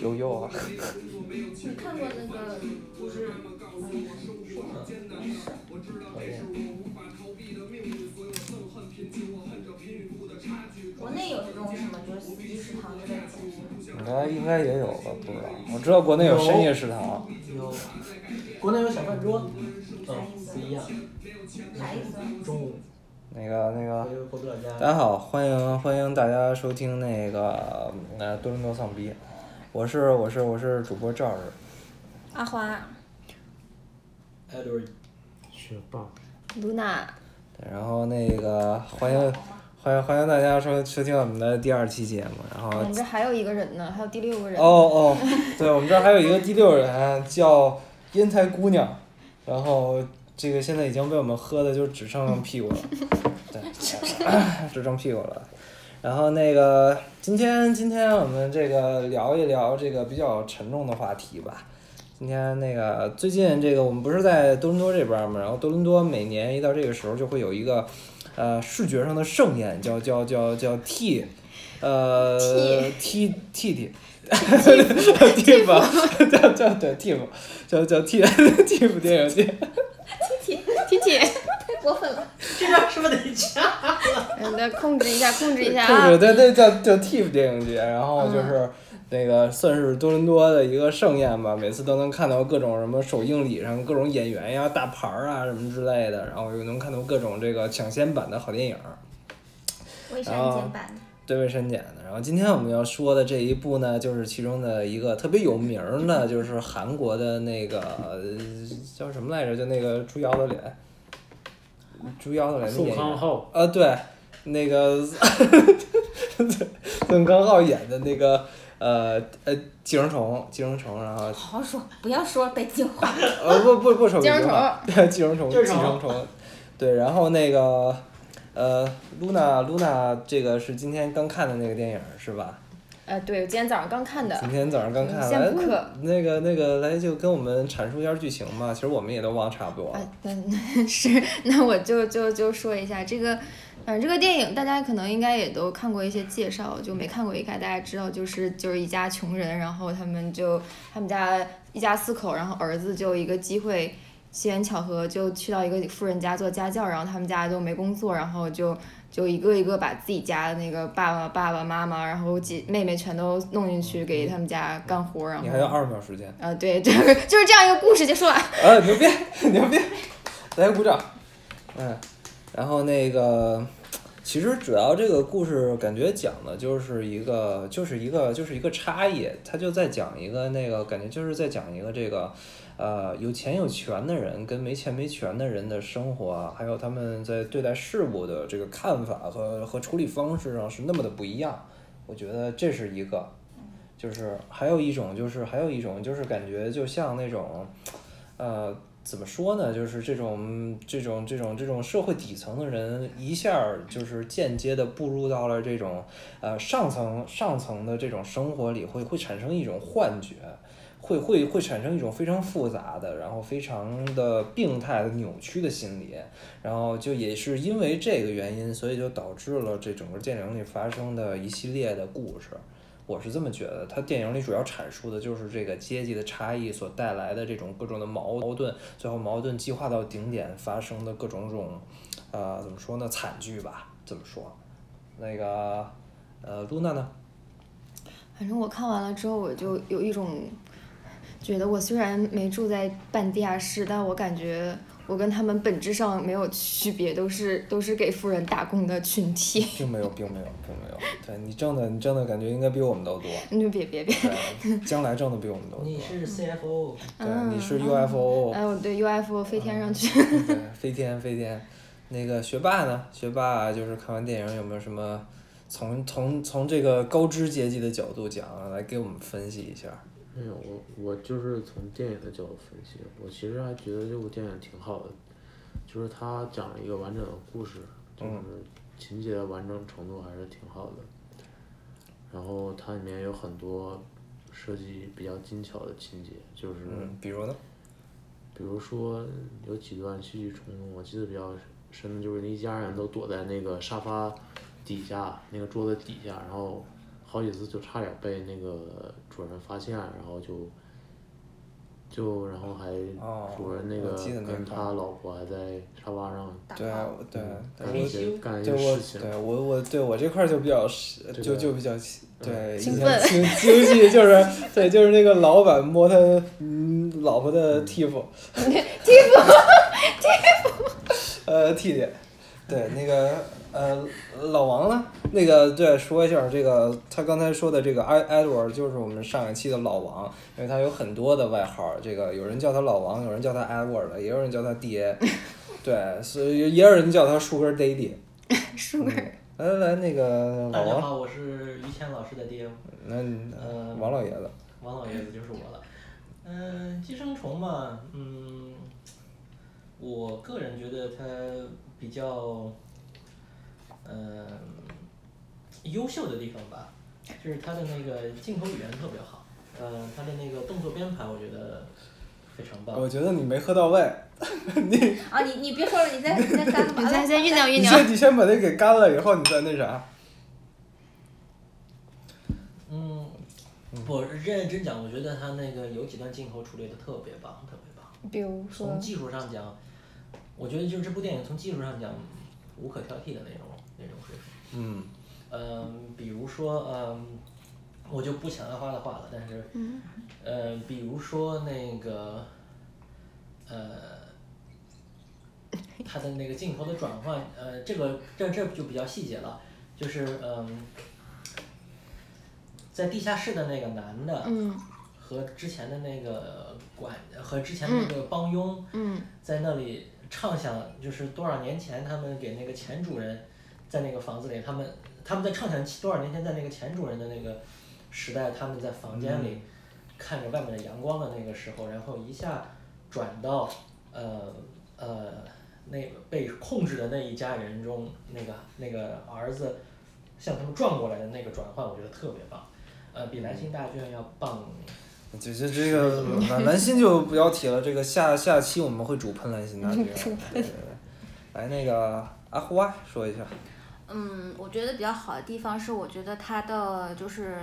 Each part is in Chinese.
悠悠啊，你看过那个就是国内有这种什么就是四季食堂之类的应该应该也有吧，不知道。我知道。国内有深夜食堂，有，国内有小饭桌，嗯，不一样，啥意思？中午那个那个。大家好，欢迎欢迎大家收听那个呃多伦多丧逼，我是我是我是主播赵儿，阿花，Edward，雪棒，露娜，对然后那个欢迎欢迎欢迎大家收收听我们的第二期节目，然后我们这还有一个人呢，还有第六个人。哦哦，对我们这儿还有一个第六人叫烟台姑娘，然后这个现在已经被我们喝的就只剩屁股了，对，只剩屁股了。然后那个今天今天我们这个聊一聊这个比较沉重的话题吧。今天那个最近这个我们不是在多伦多这边嘛，然后多伦多每年一到这个时候就会有一个呃视觉上的盛宴，叫叫叫叫 T，呃 T T T。叫叫对 T 吧，叫叫 T T 电影节，T T，太过分了！这边是不是得掐？嗯，得控制一下，控制一下控啊制！对对叫叫 TIFF 电影节，然后就是那个算是多伦多的一个盛宴吧，每次都能看到各种什么首映礼上各种演员呀、大牌儿啊什么之类的，然后又能看到各种这个抢先版的好电影儿。未删减版，对未删减的。然后今天我们要说的这一部呢，就是其中的一个特别有名儿的，就是韩国的那个呃叫什么来着？就那个猪腰子脸，猪腰子脸的宋演员。康昊，啊，对，那个 宋康昊演的那个呃呃寄生虫，寄生虫，然后好好说，不要说北京话。呃不不不说寄生北京话对寄生虫，寄寄生虫生虫，对，然后那个呃，Luna Luna 这个是今天刚看的那个电影是吧？呃，对，我今天早上刚看的今。天早上刚看，来补课那个那个来就跟我们阐述一下剧情吧。其实我们也都忘差不多了。啊，那 是，那我就就就说一下这个，反正这个电影大家可能应该也都看过一些介绍，就没看过一看，大家知道就是就是一家穷人，然后他们就他们家一家四口，然后儿子就一个机会。机缘巧合就去到一个富人家做家教，然后他们家就没工作，然后就就一个一个把自己家的那个爸爸、爸爸妈妈，然后姐妹妹全都弄进去给他们家干活，然后你还有二十秒时间。啊，对，就是就是这样一个故事结束了。啊，牛逼牛逼，大家鼓掌。嗯，然后那个，其实主要这个故事感觉讲的就是一个，就是一个，就是一个差异。他就在讲一个那个，感觉就是在讲一个这个，呃，有钱有权的人跟没钱没权的人的生活啊，还有他们在对待事物的这个看法和和处理方式上是那么的不一样。我觉得这是一个，就是还有一种就是还有一种就是感觉就像那种，呃，怎么说呢？就是这种这种这种这种社会底层的人，一下儿就是间接的步入到了这种呃上层上层的这种生活里，会会产生一种幻觉。会会会产生一种非常复杂的，然后非常的病态的扭曲的心理，然后就也是因为这个原因，所以就导致了这整个电影里发生的一系列的故事。我是这么觉得，它电影里主要阐述的就是这个阶级的差异所带来的这种各种的矛矛盾，最后矛盾激化到顶点发生的各种种，呃，怎么说呢，惨剧吧，怎么说。那个，呃，露娜呢？反正我看完了之后，我就有一种觉得，我虽然没住在半地下室，但我感觉我跟他们本质上没有区别，都是都是给富人打工的群体。并没有，并没有，并没有。对你挣的，你挣的感觉应该比我们都多。你别别别，将来挣的比我们都多。你是 CFO，对，你是 UFO，哎，我对 UFO 飞天上去。对，飞天飞天。那个学霸呢？学霸就是看完电影有没有什么从从从这个高知阶级的角度讲，来给我们分析一下？没有，我我就是从电影的角度分析，我其实还觉得这部电影挺好的，就是它讲了一个完整的故事，就是情节的完整程度还是挺好的。然后它里面有很多设计比较精巧的情节，就是嗯，比如呢？比如说有几段戏剧冲突，我记得比较深的就是一家人都躲在那个沙发底下，那个桌子底下，然后好几次就差点被那个主人发现，然后就就然后还哦主人那个跟他老婆还在沙发上对对对干一我些干一对我些事情，对我我对我这块就比较是就就比较对以前兴奋清清晰就是对就是那个老板摸他嗯老婆的替夫，替夫替夫，呃替弟，对那个呃老王呢那个对说一下这个他刚才说的这个埃 Edward 就是我们上一期的老王，因为他有很多的外号，这个有人叫他老王，有人叫他 Edward，也有人叫他爹，对，所以也有人叫他 Sugar Daddy。舒个来来来，那个老王，大家好，我是于谦老师的爹，那你呃王老爷子，王老爷子就是我了。嗯、寄生虫嘛，嗯，我个人觉得它比较，嗯、优秀的地方吧，就是他的那个镜头语言特别好，呃，他的那个动作编排我觉得非常棒。我觉得你没喝到位，你啊，你你别说了，你再你再干吧。你先先酝酿酝你酿。先你先把那给干了以后，你再那啥。嗯，我认认真讲，我觉得他那个有几段镜头处理的特别棒，特别棒。比如说从，技术上讲，我觉得就是这部电影从技术上讲无可挑剔的那种那种水平。嗯嗯，比如说，嗯，我就不抢阿花的话了，但是，嗯，呃，比如说那个，呃，他的那个镜头的转换，呃，这个这这就比较细节了，就是嗯，在地下室的那个男的，嗯和之前的那个管和之前的那个帮佣，嗯在那里畅想，就是多少年前他们给那个前主人，在那个房子里，他们他们在畅想多少年前在那个前主人的那个时代，他们在房间里看着外面的阳光的那个时候，然后一下转到呃呃那被控制的那一家人中，那个那个儿子向他们转过来的那个转换，我觉得特别棒，呃，比蓝星大剧院要棒。就就这个蓝蓝 心就不要提了，这个下下期我们会主喷蓝心大剧院。对对对，来那个阿胡啊，说一下。嗯，我觉得比较好的地方是，我觉得它的就是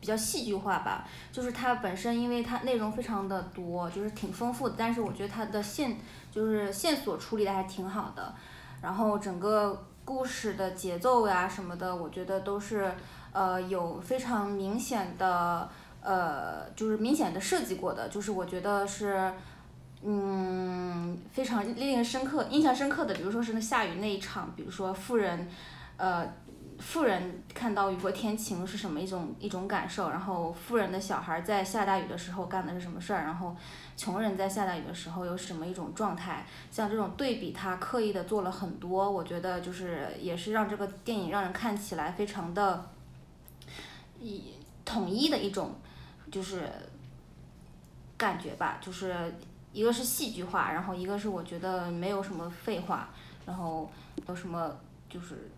比较戏剧化吧，就是它本身因为它内容非常的多，就是挺丰富的，但是我觉得它的线就是线索处理的还挺好的，然后整个故事的节奏呀什么的，我觉得都是呃有非常明显的呃就是明显的设计过的，就是我觉得是。嗯，非常令人深刻、印象深刻的，比如说是那下雨那一场，比如说富人，呃，富人看到雨过天晴是什么一种一种感受，然后富人的小孩在下大雨的时候干的是什么事儿，然后穷人在下大雨的时候有什么一种状态，像这种对比，他刻意的做了很多，我觉得就是也是让这个电影让人看起来非常的，一统一的一种，就是感觉吧，就是一个是戏剧化，然后一个是我觉得没有什么废话，然后有什么就是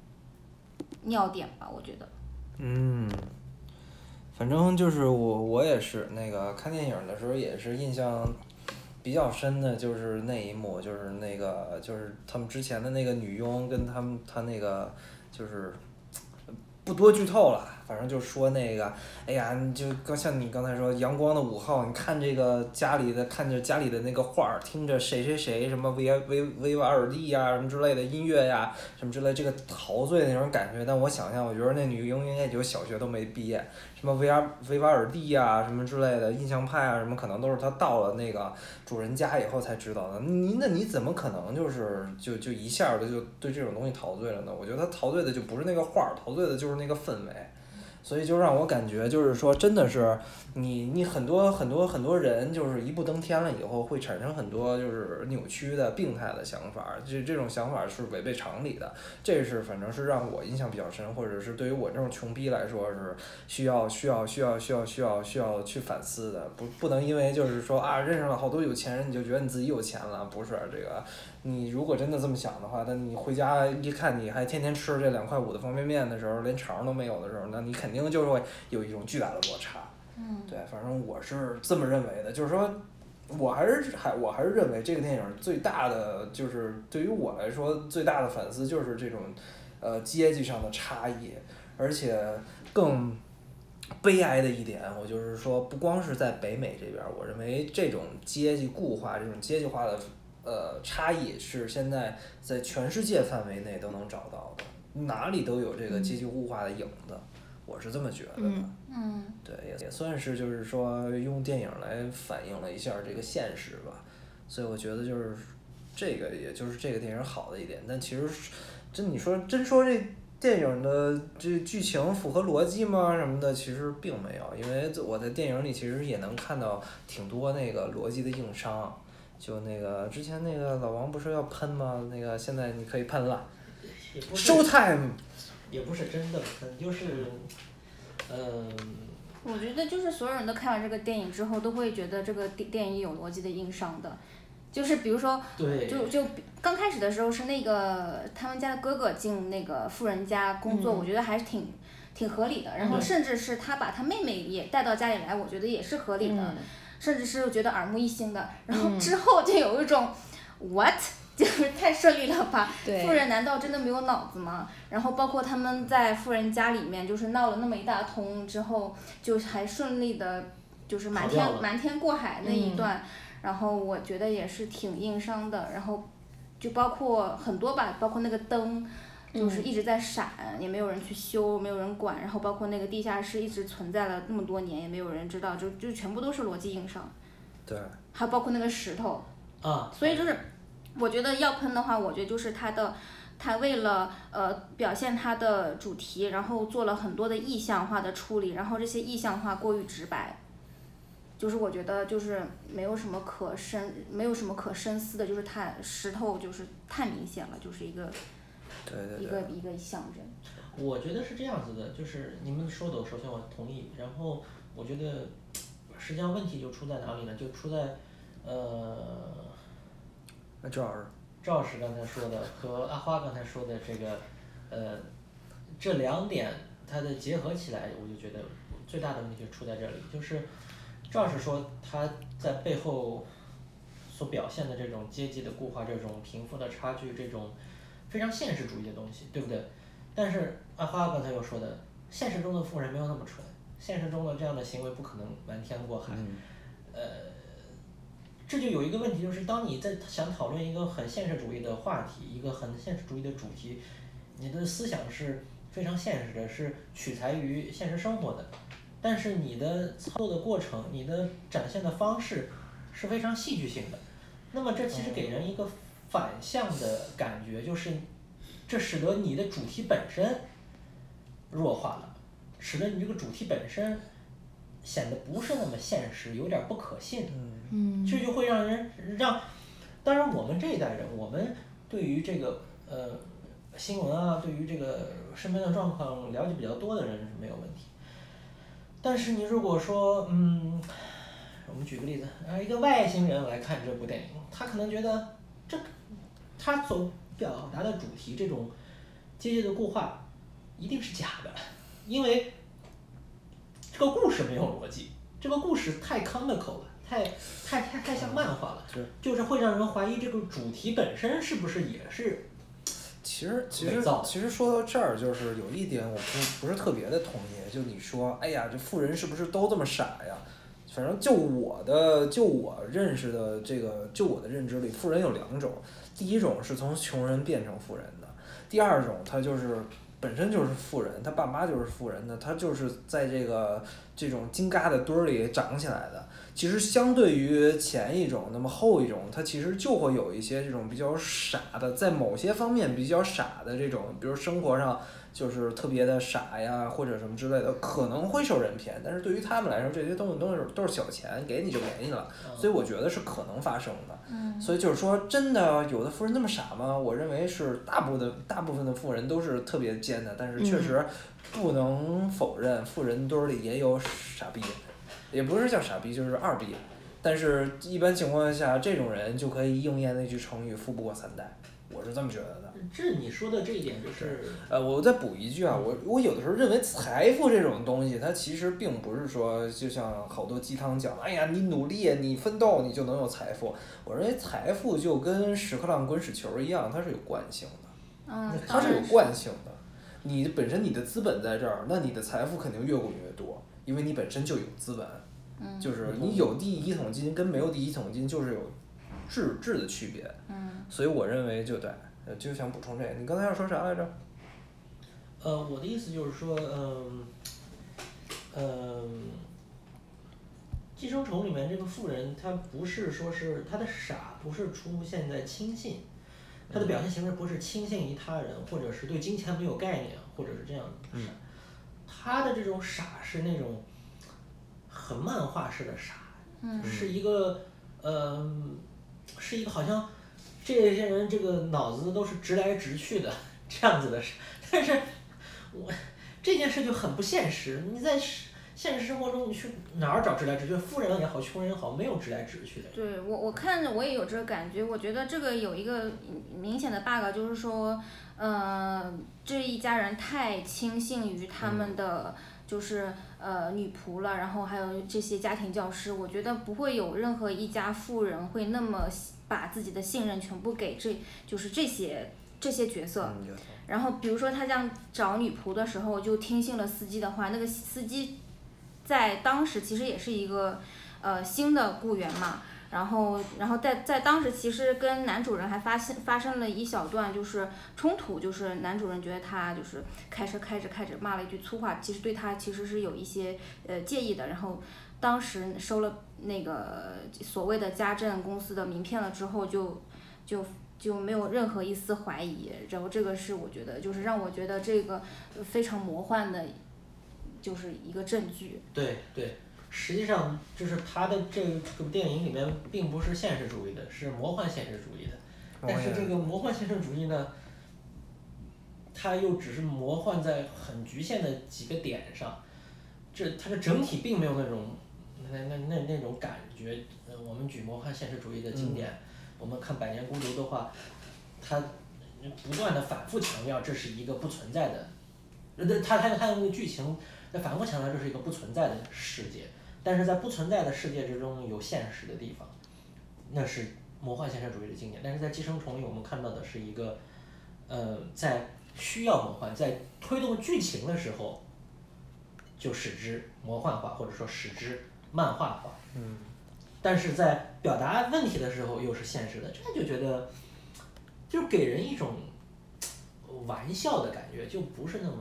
尿点吧，我觉得。嗯，反正就是我我也是那个看电影的时候也是印象比较深的，就是那一幕，就是那个就是他们之前的那个女佣跟他们他那个就是不多剧透了，反正就说那个，哎呀，你就刚像你刚才说阳光的五号，你看这个家里的看着家里的那个画儿，听着谁谁谁什么维维维瓦尔第呀什么之类的音乐呀什么之类，这个陶醉那种感觉。但我想象，我觉得那女佣应该就小学都没毕业，什么维瓦维瓦尔第呀什么之类的，印象派啊什么，可能都是她到了那个主人家以后才知道的。你那你怎么可能就是就就一下的就对这种东西陶醉了呢？我觉得他陶醉的就不是那个画儿，陶醉的就是那个氛围。所以就让我感觉，就是说，真的是你你很多很多很多人，就是一步登天了以后，会产生很多就是扭曲的、病态的想法，这这种想法是违背常理的。这是反正是让我印象比较深，或者是对于我这种穷逼来说是需要需要需要需要需要需要去反思的。不不能因为就是说啊认识了好多有钱人，你就觉得你自己有钱了，不是这个。你如果真的这么想的话，那你回家一看你还天天吃这两块五的方便面的时候，连肠都没有的时候，那你肯定就会有一种巨大的落差。嗯，对，反正我是这么认为的，就是说，我还是还我还是认为这个电影最大的就是对于我来说最大的反思就是这种，呃，阶级上的差异，而且更悲哀的一点，我就是说，不光是在北美这边儿，我认为这种阶级固化、这种阶级化的呃差异是现在在全世界范围内都能找到的，哪里都有这个阶级固化的影子，我是这么觉得的。嗯嗯对，也也算是就是说用电影来反映了一下这个现实吧，所以我觉得就是这个也就是这个电影好的一点，但其实是真你说真说这电影的这剧情符合逻辑吗什么的，其实并没有，因为我在电影里其实也能看到挺多那个逻辑的硬伤。就那个之前那个老王不是要喷吗？那个现在你可以喷了也也不是真的喷，就是，嗯，我觉得就是所有人都看完这个电影之后，都会觉得这个电电影有逻辑的硬伤的，就是比如说，对，就就刚开始的时候是那个他们家的哥哥进那个富人家工作，嗯我觉得还是挺挺合理的。然后嗯甚至是他把他妹妹也带到家里来，我觉得也是合理的，嗯甚至是觉得耳目一新的。然后嗯之后就有一种 what。就是太顺利了吧？对富人难道真的没有脑子吗？然后包括他们在富人家里面，就是闹了那么一大通之后，就还顺利的，就是瞒天瞒天过海那一嗯段，然后我觉得也是挺硬伤的。然后就包括很多吧，包括那个灯，就是嗯一直在闪，也没有人去修，没有人管。然后包括那个地下室一直存在了那么多年，也没有人知道，就就全部都是逻辑硬伤。对，还包括那个石头，啊，所以就是，我觉得要喷的话，我觉得就是他的，他为了呃表现他的主题，然后做了很多的意象化的处理，然后这些意象化过于直白，就是我觉得就是没有什么可深，没有什么可深思的，就是太石头就是太明显了，就是一个对对对一个。一个象征。我觉得是这样子的，就是你们说的，首先我同意，然后我觉得实际上问题就出在哪里呢？就出在呃那赵老师，赵老师刚才说的和阿花刚才说的这个呃这两点它的结合起来，我就觉得最大的问题就出在这里，就是赵老师说他在背后所表现的这种阶级的固化、这种贫富的差距、这种非常现实主义的东西，对不对？但是阿花刚才又说的，现实中的富人没有那么蠢，现实中的这样的行为不可能瞒天过海。嗯呃，这就有一个问题，就是当你在想讨论一个很现实主义的话题，一个很现实主义的主题，你的思想是非常现实的，是取材于现实生活的，但是你的操作的过程，你的展现的方式是非常戏剧性的。那么这其实给人一个反向的感觉，就是这使得你的主题本身弱化了，使得你这个主题本身显得不是那么现实，有点不可信。嗯这就会让人让，当然我们这一代人，我们对于这个呃新闻啊，对于这个身边的状况了解比较多的人是没有问题。但是你如果说，嗯，我们举个例子，啊，一个外星人来看这部电影，他可能觉得这他所表达的主题这种阶级的固化一定是假的，因为这个故事没有逻辑，这个故事太 comical 了，太太太太像漫画了，是就是会让人怀疑这个主题本身是不是也是其实其实其实说到这儿，就是有一点我不不是特别的同意，就你说，哎呀，这富人是不是都这么傻呀？反正就我的就我认识的这个，就我的认知里，富人有两种，第一种是从穷人变成富人的，第二种他就是本身就是富人，他爸妈就是富人的，他就是在这个这种金疙瘩堆儿里长起来的。其实相对于前一种，那么后一种，它其实就会有一些这种比较傻的，在某些方面比较傻的这种，比如生活上就是特别的傻呀，或者什么之类的，可能会受人骗。但是对于他们来说，这些东西都是都是小钱，给你就给你了，所以我觉得是可能发生的。嗯所以就是说，真的有的富人那么傻吗？我认为是大部分的大部分的富人都是特别奸的，但是确实不能否认，富人堆儿里也有傻逼，也不是叫傻逼，就是二逼。但是，一般情况下，这种人就可以应验那句成语“富不过三代”，我是这么觉得的。这你说的这一点就是，呃，我再补一句啊，我我有的时候认为财富这种东西，它其实并不是说，就像好多鸡汤讲，哎呀，你努力，你奋斗，你就能有财富。我认为财富就跟屎壳郎滚屎球一样，它是有惯性的，嗯，它是有惯性的。你本身你的资本在这儿，那你的财富肯定越滚越多。因为你本身就有资本，嗯就是你有第一桶金跟没有第一桶金就是有质质的区别，嗯所以我认为就对，呃就想补充这个。你刚才要说啥来着？呃，我的意思就是说，嗯，嗯，寄生虫里面这个富人，他不是说是他的傻，不是出现在轻信，他的表现形式不是轻信于他人，或者是对金钱没有概念，或者是这样的傻。他的这种傻是那种很漫画式的傻，是一个，呃，是一个好像这些人这个脑子都是直来直去的这样子的傻，但是我这件事就很不现实。你在现实生活中，你去哪儿找直来直去？富人也好，穷人也好，没有直来直去的。对我，我看着我也有这个感觉。我觉得这个有一个明显的 bug，就是说，呃，这一家人太轻信于他们的就是呃女仆了，然后还有这些家庭教师。我觉得不会有任何一家富人会那么把自己的信任全部给这就是这些这些角色。然后比如说他这样找女仆的时候，就听信了司机的话，那个司机在当时其实也是一个呃新的雇员嘛。然后，然后在在当时，其实跟男主人还发现发生了一小段就是冲突，就是男主人觉得他就是开车开着开着骂了一句粗话，其实对他其实是有一些呃介意的。然后当时收了那个所谓的家政公司的名片了之后就，就就没有任何一丝怀疑。然后这个是我觉得就是让我觉得这个非常魔幻的，就是一个证据。对对，实际上就是他的这个这个电影里面并不是现实主义的，是魔幻现实主义的。但是这个魔幻现实主义呢，它又只是魔幻在很局限的几个点上，这它的整体并没有那种那那那那种感觉。呃，我们举魔幻现实主义的经典，我们看《百年孤独》的话，它不断的反复强调这是一个不存在的，呃，它它它用那个剧情在反复强调这是一个不存在的世界，但是在不存在的世界之中有现实的地方，那是魔幻现实主义的经典。但是在《寄生虫》里，我们看到的是一个，呃，在需要魔幻，在推动剧情的时候，就使之魔幻化，或者说使之漫画化。嗯。但是在表达问题的时候又是现实的，这就觉得，就给人一种玩笑的感觉，就不是那么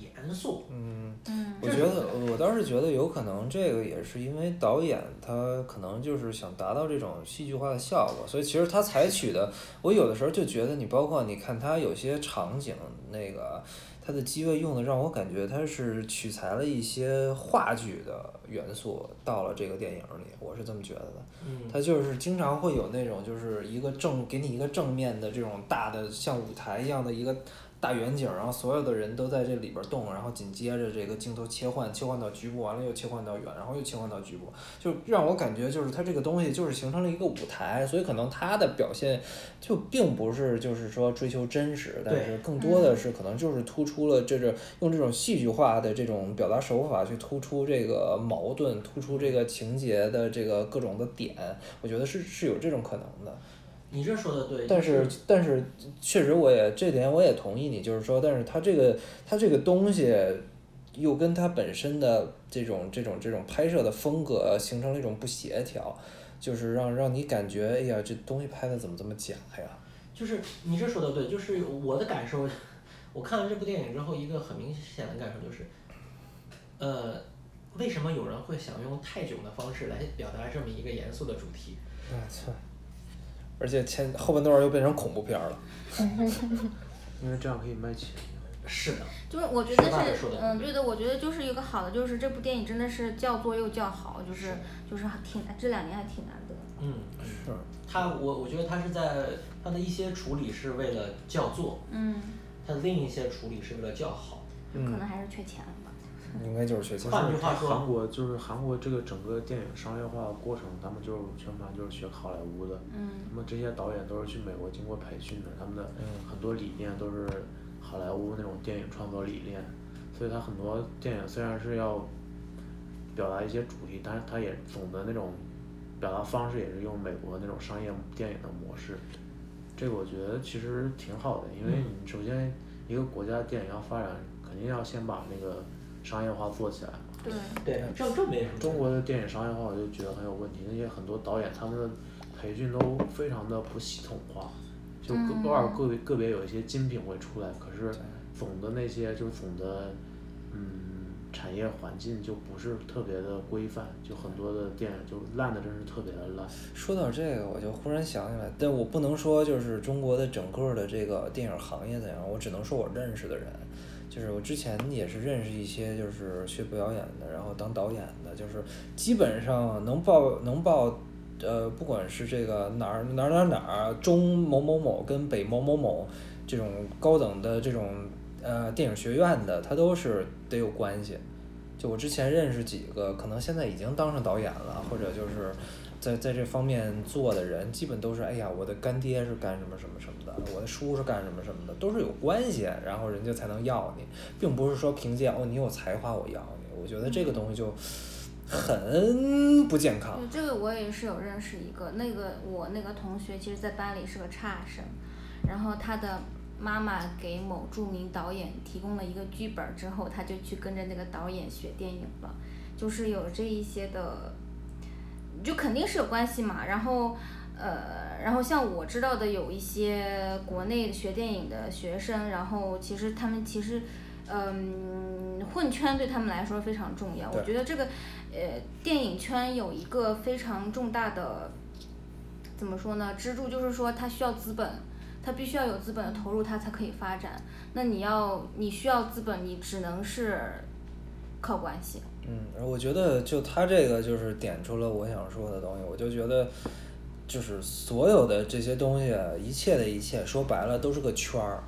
严肃。嗯，嗯我觉得我倒是觉得有可能这个也是因为导演他可能就是想达到这种戏剧化的效果，所以其实他采取的，我有的时候就觉得你包括你看他有些场景那个。他的机位用的让我感觉他是取材了一些话剧的元素到了这个电影里，我是这么觉得的。嗯，他就是经常会有那种就是一个正给你一个正面的这种大的像舞台一样的一个大远景，然后所有的人都在这里边动，然后紧接着这个镜头切换，切换到局部，完了又切换到远，然后又切换到局部，就让我感觉就是它这个东西就是形成了一个舞台，所以可能它的表现就并不是就是说追求真实，但是更多的是可能就是突出了这个用这种戏剧化的这种表达手法去突出这个矛盾，突出这个情节的这个各种的点，我觉得是是有这种可能的。你这说的对，但是但是确实我也这点我也同意你，就是说，但是它这个它这个东西又跟它本身的这种这种这种拍摄的风格形成了一种不协调，就是让让你感觉哎呀这东西拍的怎么这么假呀？就是你这说的对，就是我的感受，我看完这部电影之后，一个很明显的感受就是，呃，为什么有人会想用泰囧的方式来表达这么一个严肃的主题？我操！而且前后半段又变成恐怖片儿了。因为这样可以卖钱。是的，就是我觉得是嗯，对对的，我觉得就是一个好的，就是这部电影真的是叫座又叫好，就是就是还挺这两年还挺难得。嗯，是。他我我觉得他是在他的一些处理是为了叫座，嗯，他的另一些处理是为了叫好。可能还是缺钱。应该就是学习。换句话说韩国就是韩国这个整个电影商业化的过程，他们就是全盘就是学好莱坞的。嗯那么这些导演都是去美国经过培训的，他们的很多理念都是好莱坞那种电影创作理念，所以他很多电影虽然是要表达一些主题，但是他也总的那种表达方式也是用美国那种商业电影的模式。这个我觉得其实挺好的，因为你首先一个国家的电影要发展，肯定要先把那个商业化做起来嘛。对，对，这这没什么。中国的电影商业化，我就觉得很有问题。那些很多导演他们的培训都非常的不系统化，就嗯个偶尔个别个别有一些精品会出来，可是总的那些就是总的嗯产业环境就不是特别的规范，就很多的电影就烂的真是特别的烂。说到这个，我就忽然想起来，但我不能说就是中国的整个的这个电影行业怎样，我只能说我认识的人，就是我之前也是认识一些就是学表演的，然后当导演的，就是基本上能报能报，呃，不管是这个哪儿哪儿哪儿哪儿中某某某跟北某某某这种高等的这种呃电影学院的，他都是得有关系。就我之前认识几个，可能现在已经当上导演了，或者就是在在这方面做的人，基本都是哎呀，我的干爹是干什么什么什么的，我的叔是干什么什么的，都是有关系，然后人家才能要你，并不是说凭借哦你有才华我要你。我觉得这个东西就很不健康。这个我也是有认识一个，那个我那个同学其实，在班里是个差生，然后他的妈妈给某著名导演提供了一个剧本儿之后，他就去跟着那个导演学电影了，就是有这一些的，就肯定是有关系嘛。然后，呃，然后像我知道的有一些国内学电影的学生，然后其实他们其实。嗯，混圈对他们来说非常重要。我觉得这个，呃，电影圈有一个非常重大的，怎么说呢？支柱就是说，它需要资本，它必须要有资本的投入，它才可以发展。那你要你需要资本，你只能是靠关系。嗯，我觉得就他这个就是点出了我想说的东西，我就觉得就是所有的这些东西，一切的一切，说白了都是个圈儿。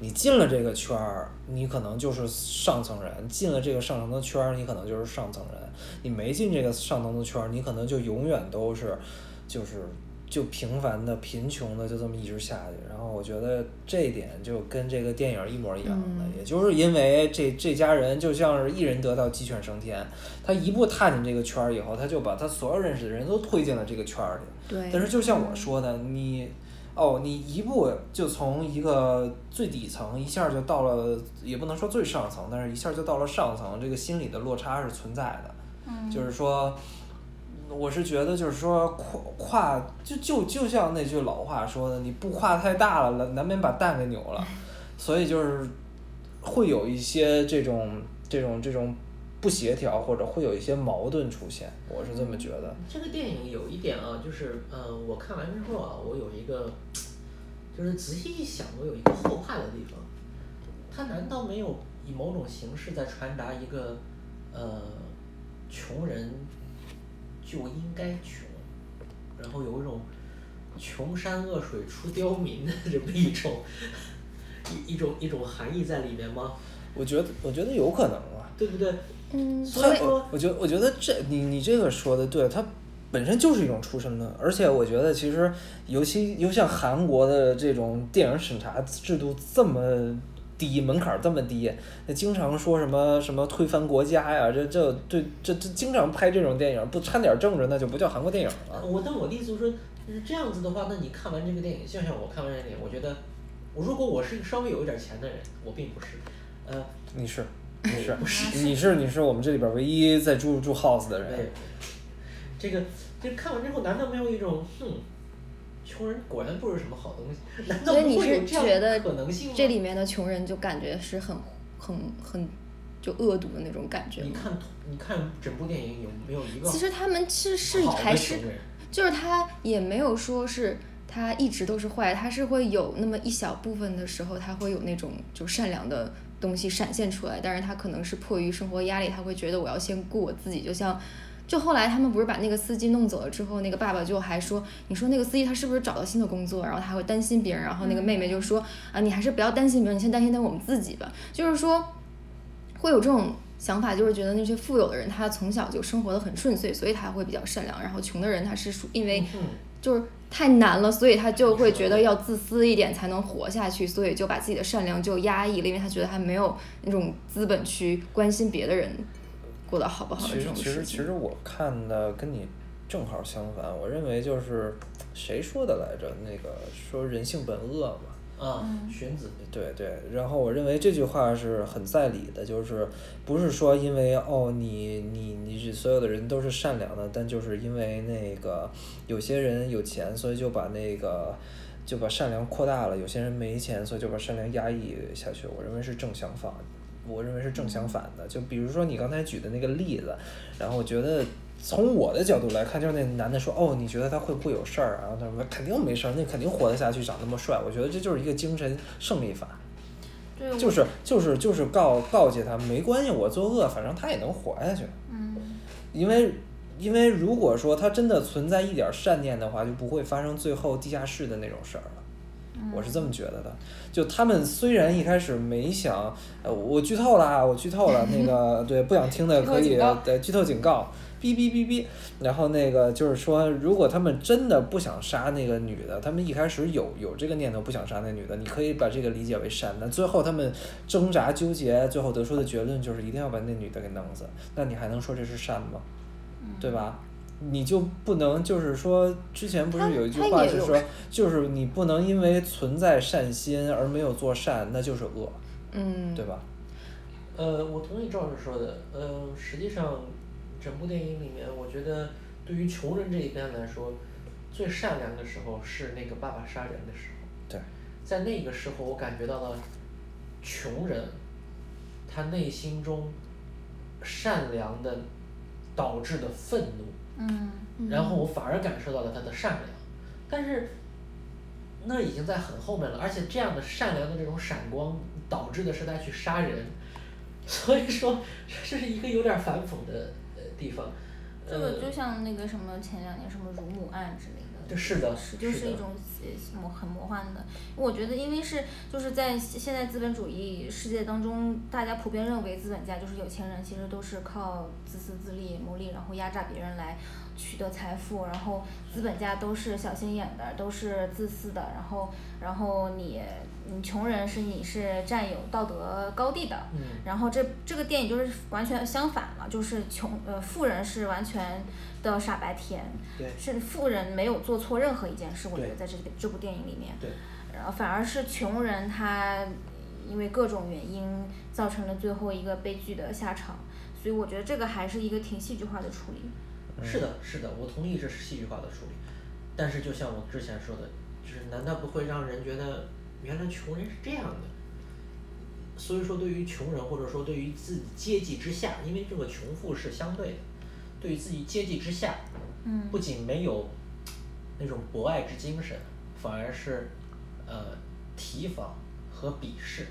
你进了这个圈儿，你可能就是上层人；进了这个上层的圈儿，你可能就是上层人；你没进这个上层的圈儿，你可能就永远都是就是就平凡的、贫穷的，就这么一直下去。然后我觉得这一点就跟这个电影一模一样的，嗯也就是因为这这家人就像是一人得道鸡犬升天，他一步踏进这个圈儿以后，他就把他所有认识的人都推进了这个圈儿里。对。但是就像我说的，你哦，你一步就从一个最底层一下就到了，也不能说最上层，但是一下就到了上层，这个心理的落差是存在的。嗯就是说，我是觉得就是说跨跨就就就像那句老话说的，你不跨太大了，难免把蛋给扭了。所以就是会有一些这种这种这种不协调，或者会有一些矛盾出现，我是这么觉得。这个电影有一点啊，就是嗯、呃我看完之后啊，我有一个，就是仔细一想，我有一个后怕的地方。他难道没有以某种形式在传达一个，呃，穷人就应该穷，然后有一种穷山恶水出刁民的这么一种 一一种一种含义在里面吗？我觉得我觉得有可能啊。对不对？嗯，所以说，我觉得我觉得这你你这个说的对，它本身就是一种出身论，而且我觉得其实尤其尤像韩国的这种电影审查制度这么低，门槛儿这么低，那经常说什么什么推翻国家呀，这这对这这经常拍这种电影，不掺点政治那就不叫韩国电影了。我但我的意思就是说，就是这样子的话，那你看完这个电影，就像我看完这个电影，我觉得，我如果我是一个稍微有一点钱的人，我并不是，呃，你是你是你是你是我们这里边唯一在住住 house 的人。对，这个这看完之后，难道没有一种，哼，穷人果然不是什么好东西？难道所以你是觉得可能性？这里面的穷人就感觉是很很很就恶毒的那种感觉吗？你看，你看整部电影有没有一个其实他们是是还是就是他也没有说是他一直都是坏，他是会有那么一小部分的时候，他会有那种就善良的东西闪现出来，但是他可能是迫于生活压力，他会觉得我要先顾我自己，就像。就后来他们不是把那个司机弄走了之后，那个爸爸就还说，你说那个司机他是不是找到新的工作？然后他还会担心别人，然后那个妹妹就说啊，你还是不要担心别人，你先担心担心我们自己吧。就是说，会有这种想法，就是觉得那些富有的人他从小就生活的很顺遂，所以他会比较善良，然后穷的人他是属因为嗯就是太难了，所以他就会觉得要自私一点才能活下去，所以就把自己的善良就压抑了，因为他觉得他没有那种资本去关心别的人过得好不好的这其实其实。其实我看的跟你正好相反，我认为就是谁说的来着？那个说人性本恶嘛，啊，荀子，对对，然后我认为这句话是很在理的，就是不是说因为哦你你你是所有的人都是善良的，但就是因为那个有些人有钱，所以就把那个就把善良扩大了；有些人没钱，所以就把善良压抑下去。我认为是正相反，我认为是正相反的。就比如说你刚才举的那个例子，然后我觉得。从我的角度来看，就是那男的说：“哦，你觉得他会不会有事儿啊？”然后他说：“肯定没事儿，那肯定活得下去，长那么帅。”我觉得这就是一个精神胜利法，对，就是就是就是告告诫他没关系，我作恶，反正他也能活下去。嗯，因为因为如果说他真的存在一点儿善念的话，就不会发生最后地下室的那种事儿了。我是这么觉得的。就他们虽然一开始没想，呃，我剧透了啊，我剧透了，那个对不想听的 可以剧透警告对剧透警告。哔哔哔哔，然后那个就是说，如果他们真的不想杀那个女的，他们一开始有有这个念头不想杀那女的，你可以把这个理解为善。那最后他们挣扎纠结，最后得出的结论就是一定要把那女的给弄死。那你还能说这是善吗？对吧？你就不能就是说，之前不是有一句话是说，就是你不能因为存在善心而没有做善，那就是恶，嗯，对吧？呃，我同意赵老师说的，呃，实际上整部电影里面，我觉得对于穷人这一边来说，最善良的时候是那个爸爸杀人的时候。对，在那个时候，我感觉到了穷人他内心中善良的导致的愤怒，嗯。然后我反而感受到了他的善良，但是那已经在很后面了，而且这样的善良的这种闪光导致的是他去杀人，所以说这是一个有点反讽的呃地方。这个呃。就像那个什么前两年什么乳母案之类的。这是的是就是一种呃魔很魔幻的。我觉得，因为是就是在现在资本主义世界当中，大家普遍认为资本家就是有钱人，其实都是靠自私自利牟利，然后压榨别人来取得财富，然后资本家都是小心眼的，都是自私的，然后然后你你穷人是你是占有道德高地的，嗯。然后这这个电影就是完全相反了，就是穷呃富人是完全的傻白甜，对。是富人没有做错任何一件事，我觉得在这个这部电影里面，对，然后反而是穷人他因为各种原因造成了最后一个悲剧的下场，所以我觉得这个还是一个挺戏剧化的处理。是的，是的，我同意这是戏剧化的处理，但是就像我之前说的，就是难道不会让人觉得原来穷人是这样的？所以说，对于穷人或者说对于自己阶级之下，因为这个穷富是相对的，对于自己阶级之下，嗯不仅没有那种博爱之精神，反而是呃提防和鄙视。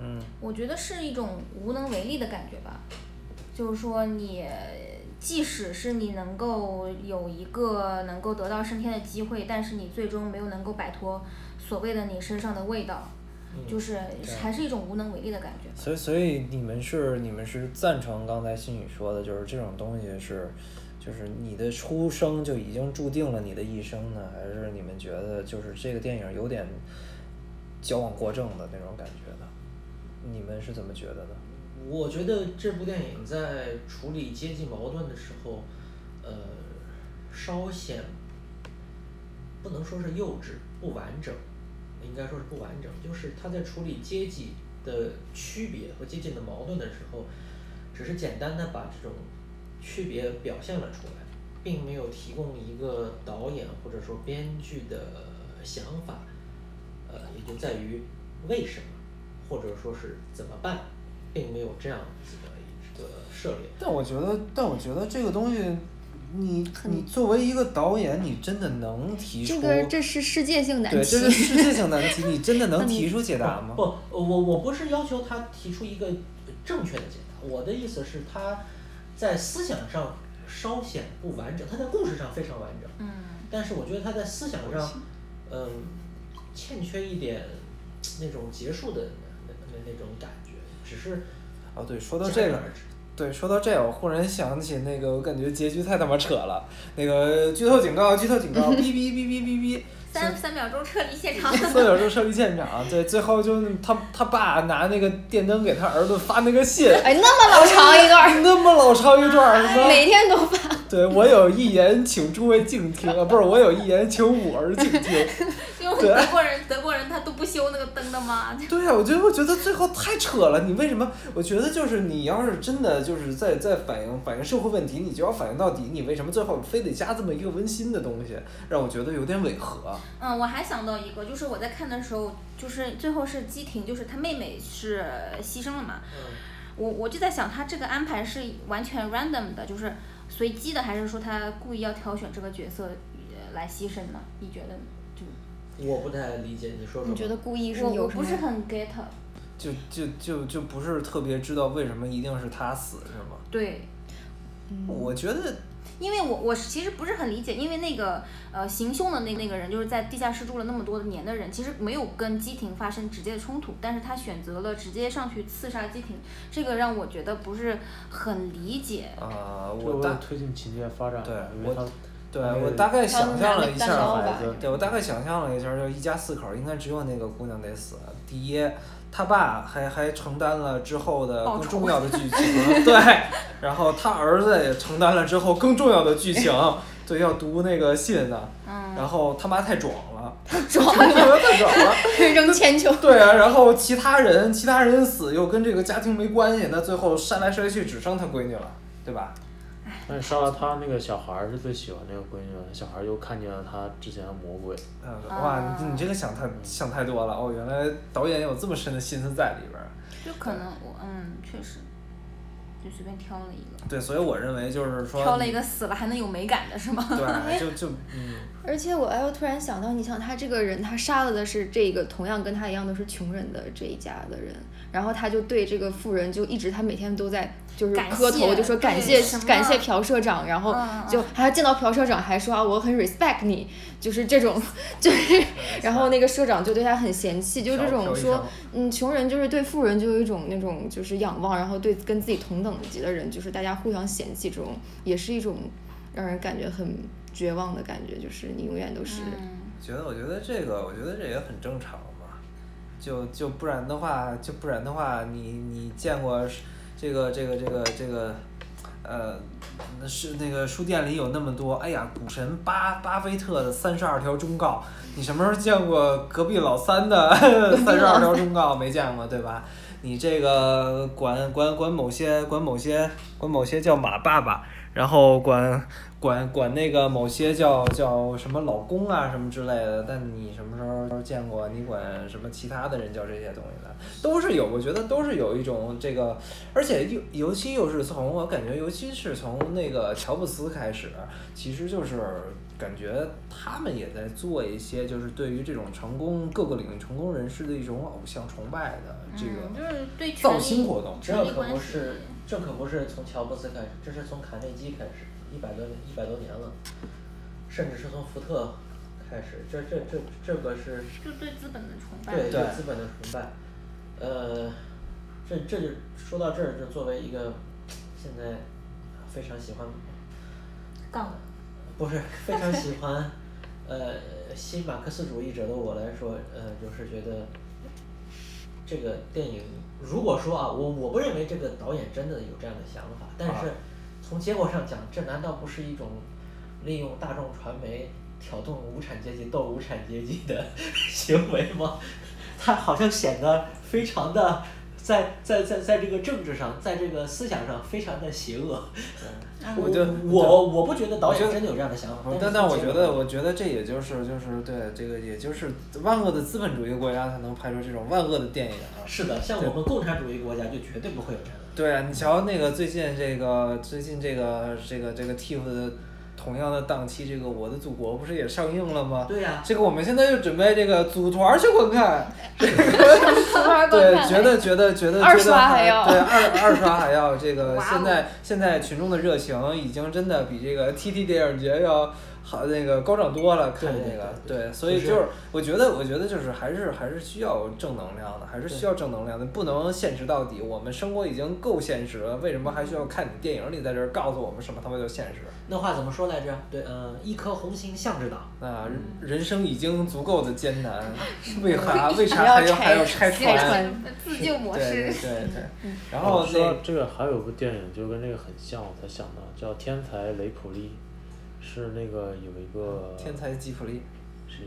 嗯我觉得是一种无能为力的感觉吧，就是说你即使是你能够有一个能够得到升天的机会，但是你最终没有能够摆脱所谓的你身上的味道，就是还是一种无能为力的感觉。所以，所以你们是你们是赞成刚才新宇说的，就是这种东西是，就是你的出生就已经注定了你的一生呢，还是你们觉得就是这个电影有点矫枉过正的那种感觉呢？你们是怎么觉得的？我觉得这部电影在处理阶级矛盾的时候，呃，稍显不能说是幼稚、不完整，应该说是不完整。就是他在处理阶级的区别和阶级的矛盾的时候，只是简单的把这种区别表现了出来，并没有提供一个导演或者说编剧的想法，呃，也就在于为什么，或者说是怎么办，并没有这样子的一个涉猎。但我觉得，但我觉得这个东西，你你作为一个导演，你真的能提出这个这是世界性难题对，这。是世界性难题，你真的能 提出解答吗？不，我我不是要求他提出一个正确的解答，我的意思是他在思想上稍显不完整，他在故事上非常完整，嗯，但是我觉得他在思想上，嗯，欠缺一点那种结束的那那那种感觉，只是哦，对，说到这个对，说到这，我忽然想起那个，我感觉结局太他妈扯了。那个剧透警告，剧透警告，哔哔哔哔哔哔，三三秒钟撤离现场。三秒钟撤离现场。对，最后就是他他爸拿那个电灯给他儿子发那个信，哎，那么老长一段儿，那么老长一段？每天都发。对我有一言，请诸位静听啊，不是我有一言，请吾儿静听。因为德国人德国人他都不修那个灯的吗？对呀、我觉得我觉得最后太扯了，你为什么？我觉得就是你要是真的就是在在反映反映社会问题，你就要反映到底，你为什么最后非得加这么一个温馨的东西，让我觉得有点违和。嗯，我还想到一个，就是我在看的时候，就是最后是基廷，就是他妹妹是牺牲了嘛。嗯我我就在想，他这个安排是完全 random 的，就是随机的，还是说他故意要挑选这个角色呃来牺牲呢？你觉得？就我不太理解，你说什么。你觉得故意是我我有什么？不是很 get。就就就就不是特别知道为什么一定是他死是吗？对，我觉得因为我我其实不是很理解，因为那个呃行凶的那那个人就是在地下室住了那么多年的人，其实没有跟基廷发生直接的冲突，但是他选择了直接上去刺杀基廷，这个让我觉得不是很理解。啊、就为我大了推进情节发展，对我对我大概想象了一下，对我大概想象了一下，就一家四口应该只有那个姑娘得死。第一，他爸还还承担了之后的更重要的剧 情，对，然后他儿子也承担了之后更重要的剧情，对，要读那个信呢，嗯，然后他妈太壮了，装太壮了。扔铅球。对啊，然后其他人其他人死又跟这个家庭没关系，那最后筛来筛去只剩他闺女了，对吧？但是杀了他那个小孩儿是最喜欢那个闺女的，小孩儿又看见了他之前的魔鬼，嗯，哇，啊你你这个想太想太多了哦，原来导演有这么深的心思在里边儿。就可能我嗯确实，就随便挑了一个，对，所以我认为就是说，挑了一个死了还能有美感的是吗？对，就 就嗯，而且我又突然想到，你想他这个人，他杀了的是这个同样跟他一样都是穷人的这一家的人，然后他就对这个富人就一直他每天都在就是磕头，就说感谢感谢朴社长，然后就还见到朴社长还说啊我很 respect 你，就是这种就是，然后那个社长就对他很嫌弃，就这种说嗯穷人就是对富人就有一种那种就是仰望，然后对跟自己同等级的人就是大家互相嫌弃，这种也是一种让人感觉很绝望的感觉，就是你永远都是。嗯觉得我觉得这个，我觉得这也很正常嘛。就就不然的话，就不然的话，你你见过这个这个这个这个，呃，那是那个书店里有那么多，哎呀，股神巴巴菲特的三十二条忠告，你什么时候见过隔壁老三的 三十二条忠告？没见过，对吧？你这个管管管某些管某些管某些叫马爸爸，然后管管管那个某些叫叫什么老公啊什么之类的，但你什么时候见过你管什么其他的人叫这些东西的？都是有，我觉得都是有一种这个，而且尤尤其又是从我感觉，尤其是从那个乔布斯开始，其实就是感觉他们也在做一些就是对于这种成功各个领域成功人士的一种偶像崇拜的这个嗯，就是对造星活动。这可不是，这可不是从乔布斯开始，这是从卡内基开始，一百多一百多年了，甚至是从福特开始，这这这这个是就对资本的崇拜。对对资本的崇拜，呃，这这就说到这儿，就作为一个现在非常喜欢，杠不是非常喜欢，呃，新马克思主义者的我来说，呃，就是觉得这个电影，如果说啊，我我不认为这个导演真的有这样的想法，但是从结果上讲，这难道不是一种利用大众传媒挑动无产阶级斗无产阶级的行为吗？他好像显得非常的在在在在这个政治上，在这个思想上非常的邪恶。我就我我不觉得导演真的有这样的想法，但但我觉得，我觉得这也就是就是对这个，也就是万恶的资本主义国家才能拍出这种万恶的电影啊。是的，像我们共产主义国家就绝对不会有这样的。对啊，你瞧那个最近这个最近这个这个这个 TIFF 的同样的档期，这个《我的祖国》不是也上映了吗？对呀、这个我们现在就准备这个组团儿去观看，对 对，觉得觉得 觉得二觉得刷还要。对二二刷还要这个现在现在群众的热情已经真的比这个 TT 电影节要好那个高涨多了，看对这个对对对，所以就就是是我觉得我觉得就是还是还是需要正能量的，还是需要正能量的，不能现实到底。我们生活已经够现实了，为什么还需要看你电影里在这儿告诉我们什么他妈叫现实？那话怎么说来着？对，嗯、一颗红心向着党。啊人生已经足够的艰难，为啥为啥还要还要拆穿自救模对对。对对，嗯然后说这个还有部电影就跟这个很像，我才想到叫《天才雷普利》，是那个有一个天才吉普力，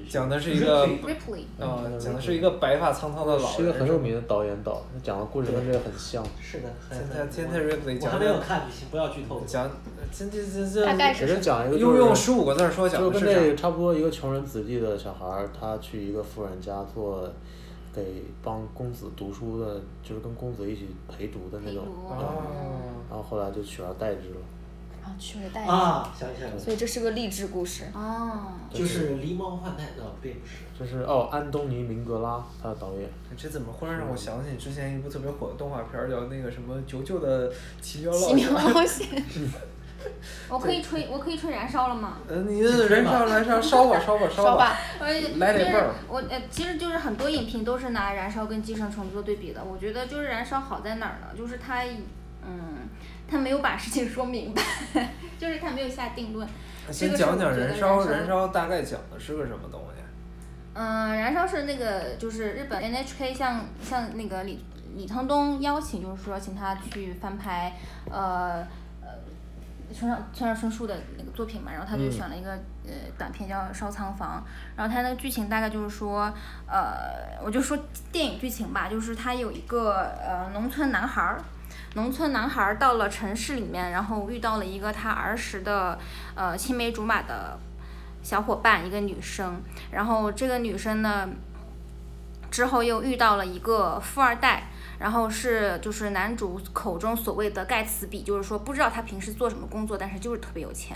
讲的是一个 Ripley，呃，讲的是一个白发苍苍的老人，是一个很有名的导演导，他讲的故事跟这个很像。是的，很现在很现在 Ripley 我讲的还没有看，你不要剧透。讲这这这这大概是给人讲一个用用就是十五个字儿说讲就的是啥？跟那个差不多一个穷人子弟的小孩儿，他去一个富人家做，给帮公子读书的，就是跟公子一起陪读的那种然后后来就取而代之了。然后取而代之，啊，想起来了，所以这是个励志故事。哦，就是狸猫换太子，并不是。就是哦，安东尼·明格拉，他的导演。这怎么忽然让我想起之前一部特别火的动画片儿，叫那个什么《九九的奇妙冒奇险妙》。冒险，我可以吹，我可以吹燃烧了吗？呃，你的燃烧燃烧烧吧烧吧烧吧。呃，来点就是味儿我呃，其实就是很多影评都是拿燃烧跟寄生虫做对比的。我觉得就是燃烧好在哪儿呢？就是它，嗯，他没有把事情说明白，就是他没有下定论。先讲讲燃烧，燃烧燃烧大概讲的是个什么东西？嗯，燃烧是那个就是日本 NHK 向向那个李李沧东邀请，就是说请他去翻拍，呃呃村上村上春树的那个作品嘛，然后他就选了一个、呃短片叫《烧仓房》，然后他那个剧情大概就是说，呃，我就说电影剧情吧，就是他有一个呃农村男孩儿。农村男孩儿到了城市里面，然后遇到了一个他儿时的，呃，青梅竹马的小伙伴，一个女生。然后这个女生呢，之后又遇到了一个富二代，然后是就是男主口中所谓的盖茨比，就是说不知道他平时做什么工作，但是就是特别有钱。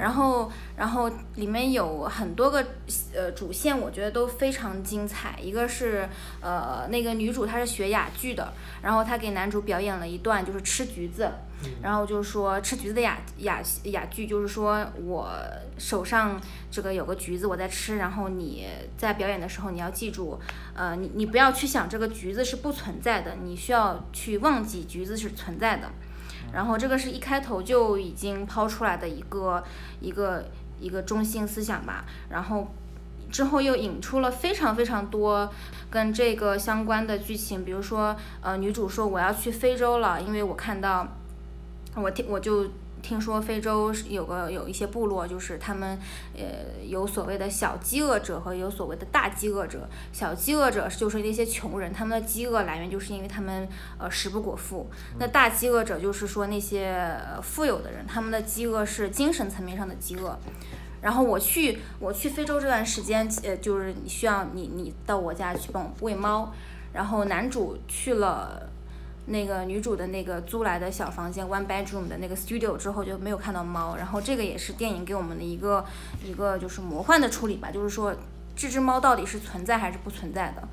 然后，然后里面有很多个呃主线，我觉得都非常精彩。一个是呃那个女主她是学哑剧的，然后她给男主表演了一段就是吃橘子，然后就是说吃橘子的哑哑哑剧，就是说我手上这个有个橘子我在吃，然后你在表演的时候你要记住，呃你你不要去想这个橘子是不存在的，你需要去忘记橘子是存在的。然后这个是一开头就已经抛出来的一个一个一个中心思想吧，然后之后又引出了非常非常多跟这个相关的剧情，比如说呃女主说我要去非洲了，因为我看到我听我就。听说非洲是有个有一些部落，就是他们，呃，有所谓的小饥饿者和有所谓的大饥饿者。小饥饿者就是那些穷人，他们的饥饿来源就是因为他们呃食不果腹。那大饥饿者就是说那些呃富有的人，他们的饥饿是精神层面上的饥饿。然后我去我去非洲这段时间，呃，就是需要你你到我家去帮我喂猫。然后男主去了那个女主的那个租来的小房间 one bedroom 的那个 studio 之后就没有看到猫。然后这个也是电影给我们的一个一个就是魔幻的处理吧，就是说这只猫到底是存在还是不存在的。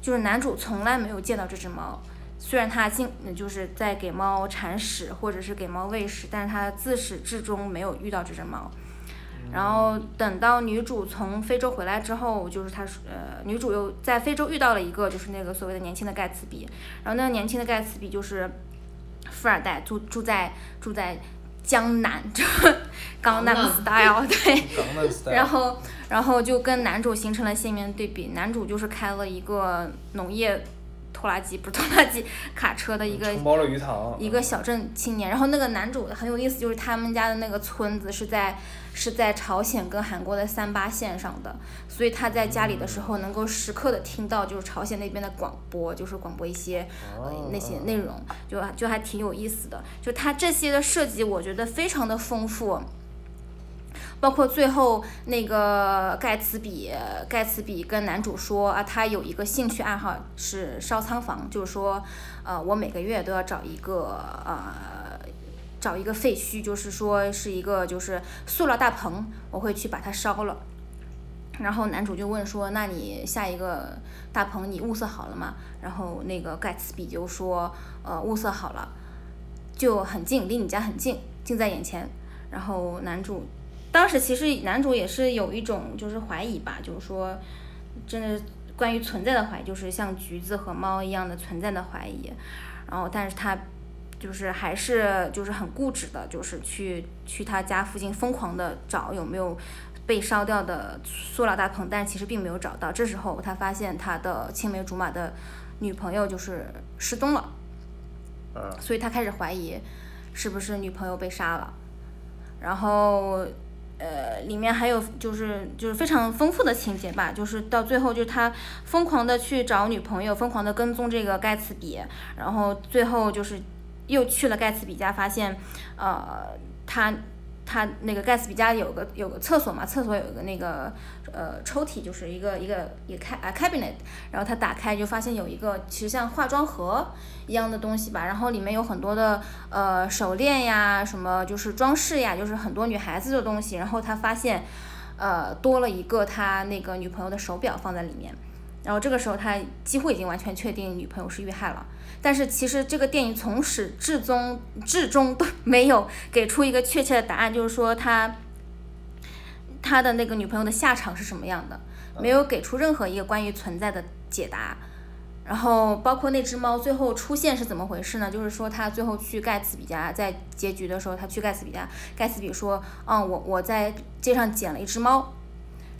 就是男主从来没有见到这只猫，虽然他进就是在给猫铲屎或者是给猫喂食，但是他自始至终没有遇到这只猫。然后等到女主从非洲回来之后，就是她说呃，女主又在非洲遇到了一个就是那个所谓的年轻的盖茨比，然后那个年轻的盖茨比就是富二代，住住在住在江南，这江南 style 对，style。然后，然后就跟男主形成了鲜明对比。男主就是开了一个农业拖拉机，不是拖拉机，卡车的一个承包了鱼塘。一个小镇青年。然后那个男主很有意思，就是他们家的那个村子是在是在朝鲜跟韩国的三八线上的，所以他在家里的时候能够时刻的听到就是朝鲜那边的广播，就是广播一些呃那些内容，就就还挺有意思的。就他这些的设计，我觉得非常的丰富。包括最后那个盖茨比，盖茨比跟男主说啊，他有一个兴趣爱好是烧仓房，就是说，呃，我每个月都要找一个呃，找一个废墟，就是说是一个就是塑料大棚，我会去把它烧了。然后男主就问说：“那你下一个大棚你物色好了吗？”然后那个盖茨比就说：“呃，物色好了，就很近，离你家很近，近在眼前。”然后男主当时其实男主也是有一种就是怀疑吧，就是说，真的关于存在的怀疑，就是像橘子和猫一样的存在的怀疑。然后，但是他就是还是就是很固执的，就是去去他家附近疯狂的找有没有被烧掉的塑料大棚，但其实并没有找到。这时候他发现他的青梅竹马的女朋友就是失踪了，嗯所以他开始怀疑是不是女朋友被杀了。然后呃，里面还有就是就是非常丰富的情节吧，就是到最后就是他疯狂的去找女朋友，疯狂的跟踪这个盖茨比，然后最后就是又去了盖茨比家，发现呃他他那个盖茨比家有个有个厕所嘛，厕所有个那个呃抽屉，就是一个一个一开啊 cabinet，然后他打开就发现有一个其实像化妆盒一样的东西吧，然后里面有很多的呃手链呀，什么就是装饰呀，就是很多女孩子的东西，然后他发现呃多了一个他那个女朋友的手表放在里面，然后这个时候他几乎已经完全确定女朋友是遇害了。但是其实这个电影从始至终至终都 没有给出一个确切的答案，就是说他他的那个女朋友的下场是什么样的，没有给出任何一个关于存在的解答。然后包括那只猫最后出现是怎么回事呢？就是说他最后去盖茨比家，在结局的时候他去盖茨比家，盖茨比说，嗯，我我在街上捡了一只猫，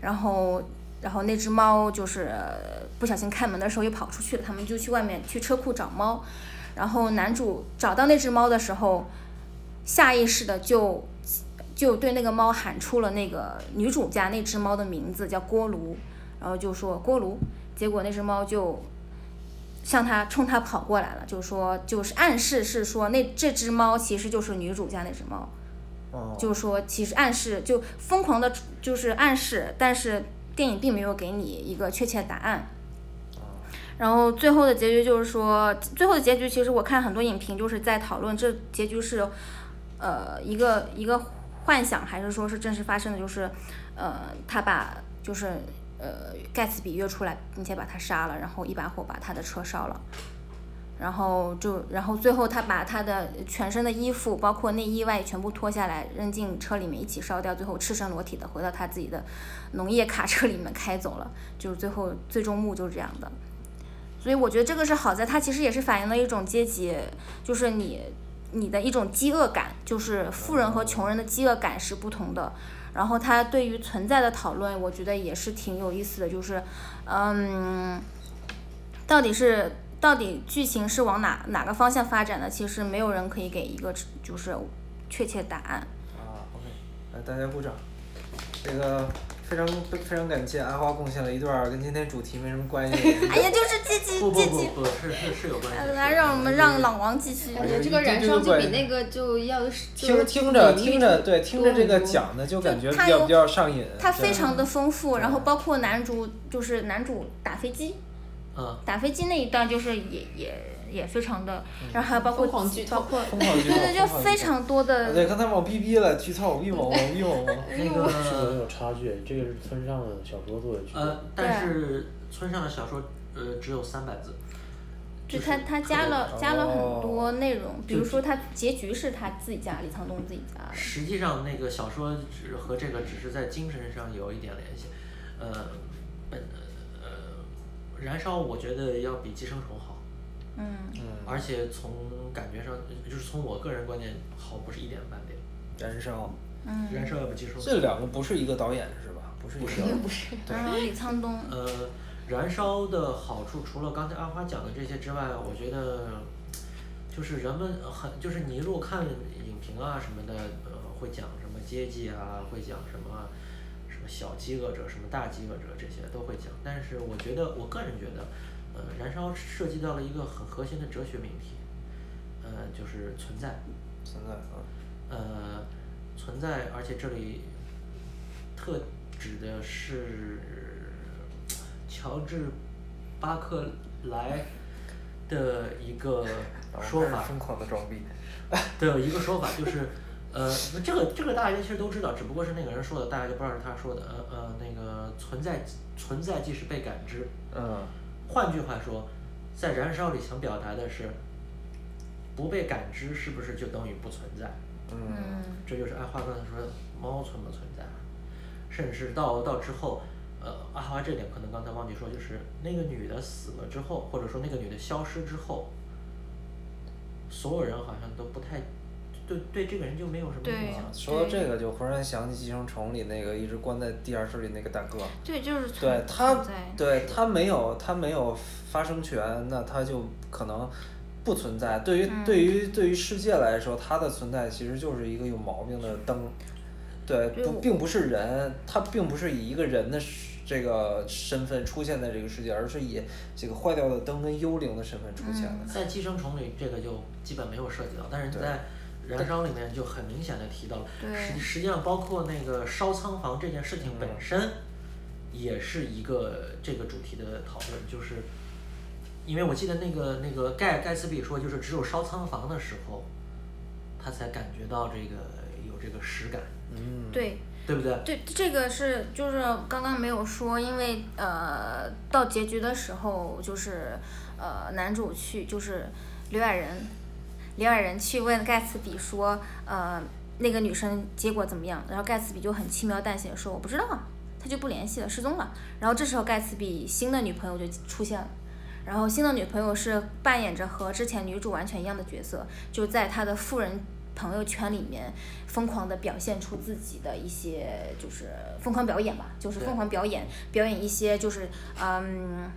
然后然后那只猫就是呃不小心开门的时候又跑出去了，他们就去外面去车库找猫，然后男主找到那只猫的时候，下意识的就就对那个猫喊出了那个女主家那只猫的名字叫锅炉，然后就说锅炉，结果那只猫就向他冲他跑过来了，就说就是暗示是说那这只猫其实就是女主家那只猫。哦，就是说，其实暗示就疯狂的，就是暗示，但是电影并没有给你一个确切答案。然后最后的结局就是说，最后的结局其实我看很多影评就是在讨论这结局是，呃，一个一个幻想还是说是真实发生的，就是，呃，他把就是呃盖茨比约出来，并且把他杀了，然后一把火把他的车烧了。然后就，然后最后他把他的全身的衣服，包括内衣外全部脱下来，扔进车里面一起烧掉，最后赤身裸体的回到他自己的农业卡车里面开走了，就是最后最终幕就是这样的。所以我觉得这个是好在，它其实也是反映了一种阶级，就是你你的一种饥饿感，就是富人和穷人的饥饿感是不同的。然后他对于存在的讨论，我觉得也是挺有意思的，就是，嗯，到底是到底剧情是往哪哪个方向发展的，其实没有人可以给一个就是确切答案。啊，OK，来大家鼓掌。这个非常非常感谢阿花贡献了一段儿跟今天主题没什么关系的。哎呀，就是阶级 不不阶级，不不是是是有关系的。来让我们让老王继续。感觉这个燃烧就比那个就要听听着听着，对，听着这个讲的就感觉比较比较上瘾。它非常的丰富，然后包括男主就是男主打飞机，嗯，打飞机那一段就是也也也非常的，然后还有包括包括对对，就非常多的对，刚才往逼逼了，剧透，逼我，逼我。那是很个有差距，这个是村上的小说做的剧。呃，但是村上的小说呃只有三百字，就他他加了加了很哦多内容，比如说他结局是他自己加李沧东自己加的，实际上那个小说只和这个只是在精神上有一点联系，呃，燃烧我觉得要比寄生虫好，嗯，而且从感觉上就是从我个人观点好不是一点半点，燃烧，嗯。燃烧要比寄生虫这两个不是一个导演是吧？不是一个导演。不是，然后李沧东，呃，燃烧的好处除了刚才阿花讲的这些之外，我觉得就是人们很就是你如果看影评啊什么的，呃，会讲什么阶级啊，会讲什么什么小饥饿者、什么大饥饿者这些都会讲。但是我觉得，我个人觉得，呃，燃烧涉及到了一个很核心的哲学命题，呃，就是存在。存在啊。呃，存在，而且这里特指的是乔治巴克莱的一个 说法，疯狂的装逼。的一个说法就是，呃，这个这个大家其实都知道，只不过是那个人说的，大家就不知道是他说的。呃呃，那个存在存在即是被感知。嗯。换句话说，在燃烧里想表达的是，不被感知是不是就等于不存在？嗯。这就是阿花刚才说的猫存不存在，甚至到到之后，呃，阿花这点可能刚才忘记说，就是那个女的死了之后，或者说那个女的消失之后，所有人好像都不太对对这个人就没有什么对印象。说到这个，就忽然想起《寄生虫》里那个一直关在地下室里那个大哥。对，就是存对他，对他没有他没有发声权，那他就可能不存在。对于、嗯对于对于世界来说，他的存在其实就是一个有毛病的灯。对，不并不是人，他并不是以一个人的这个身份出现在这个世界，而是以这个坏掉的灯跟幽灵的身份出现的。在寄生虫里这个就基本没有涉及到，但是对在燃烧里面就很明显的提到了。对实实际上包括那个烧仓房这件事情本身，也是一个这个主题的讨论，就是因为我记得那个那个盖盖茨比说，就是只有烧仓房的时候，他才感觉到这个有这个实感，嗯，对，对不对？对，这个是就是刚刚没有说，因为呃，到结局的时候，就是呃，男主去就是刘亚仁，刘亚仁去问盖茨比说，呃，那个女生结果怎么样？然后盖茨比就很轻描淡写地说我不知道啊，他就不联系了，失踪了。然后这时候盖茨比新的女朋友就出现了。然后新的女朋友是扮演着和之前女主完全一样的角色，就在他的富人朋友圈里面疯狂的表现出自己的一些就是疯狂表演吧，就是疯狂表演，表演一些就是嗯。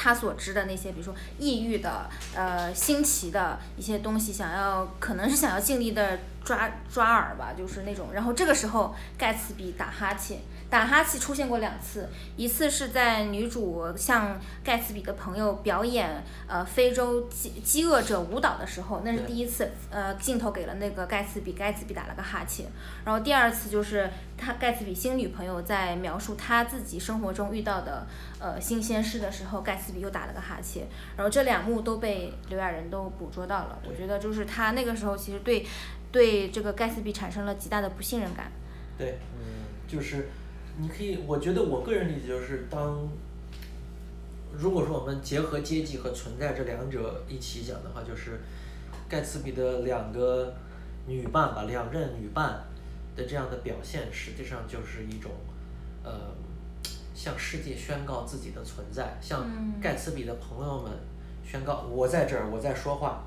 他所知的那些，比如说抑郁的、呃新奇的一些东西，想要可能是想要尽力的抓抓耳吧，就是那种。然后这个时候，盖茨比打哈欠，打哈欠出现过两次，一次是在女主向盖茨比的朋友表演呃非洲饥饥饿者舞蹈的时候，那是第一次，呃镜头给了那个盖茨比，盖茨比打了个哈欠。然后第二次就是他盖茨比新女朋友在描述他自己生活中遇到的呃新鲜事的时候，盖茨比又打了个哈欠。然后这两幕都被刘亚仁都捕捉到了。我觉得就是他那个时候其实对对这个盖茨比产生了极大的不信任感。对，嗯就是你可以，我觉得我个人理解就是当。如果说我们结合阶级和存在这两者一起讲的话，就是盖茨比的两个女伴吧，两任女伴的这样的表现，实际上就是一种，呃，向世界宣告自己的存在，向嗯盖茨比的朋友们宣告我在这儿，我在说话。